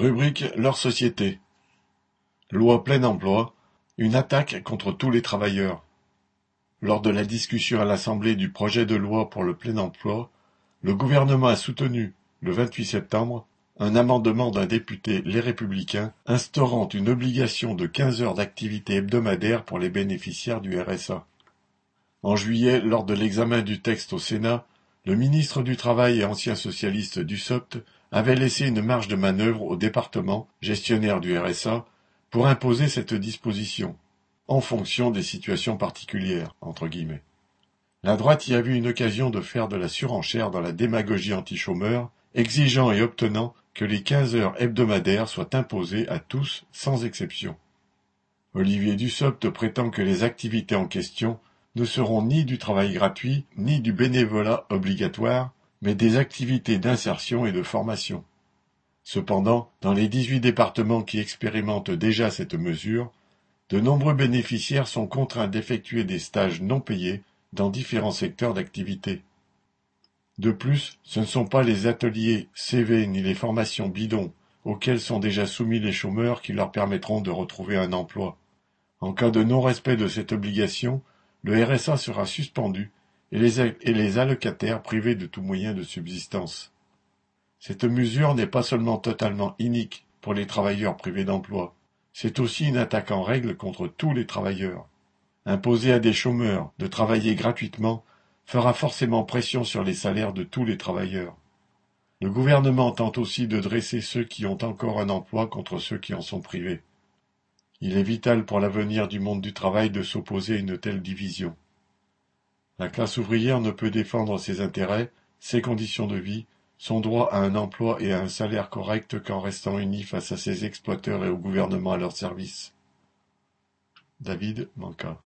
Rubrique Leur société. Loi plein emploi, une attaque contre tous les travailleurs. Lors de la discussion à l'Assemblée du projet de loi pour le plein emploi, le gouvernement a soutenu, le 28 septembre, un amendement d'un député Les Républicains instaurant une obligation de quinze heures d'activité hebdomadaire pour les bénéficiaires du RSA. En juillet, lors de l'examen du texte au Sénat, le ministre du Travail et ancien socialiste Dussopt avait laissé une marge de manœuvre au département, gestionnaire du RSA, pour imposer cette disposition, en fonction des situations particulières. Entre guillemets. La droite y a vu une occasion de faire de la surenchère dans la démagogie anti-chômeurs, exigeant et obtenant que les quinze heures hebdomadaires soient imposées à tous sans exception. Olivier Dussopt prétend que les activités en question ne seront ni du travail gratuit, ni du bénévolat obligatoire, mais des activités d'insertion et de formation. Cependant, dans les dix-huit départements qui expérimentent déjà cette mesure, de nombreux bénéficiaires sont contraints d'effectuer des stages non payés dans différents secteurs d'activité. De plus, ce ne sont pas les ateliers CV ni les formations bidons auxquels sont déjà soumis les chômeurs qui leur permettront de retrouver un emploi. En cas de non-respect de cette obligation, le RSA sera suspendu et les, allocataires privés de tout moyen de subsistance. Cette mesure n'est pas seulement totalement inique pour les travailleurs privés d'emploi, c'est aussi une attaque en règle contre tous les travailleurs. Imposer à des chômeurs de travailler gratuitement fera forcément pression sur les salaires de tous les travailleurs. Le gouvernement tente aussi de dresser ceux qui ont encore un emploi contre ceux qui en sont privés. Il est vital pour l'avenir du monde du travail de s'opposer à une telle division. La classe ouvrière ne peut défendre ses intérêts, ses conditions de vie, son droit à un emploi et à un salaire correct qu'en restant unie face à ses exploiteurs et au gouvernement à leur service. David Manca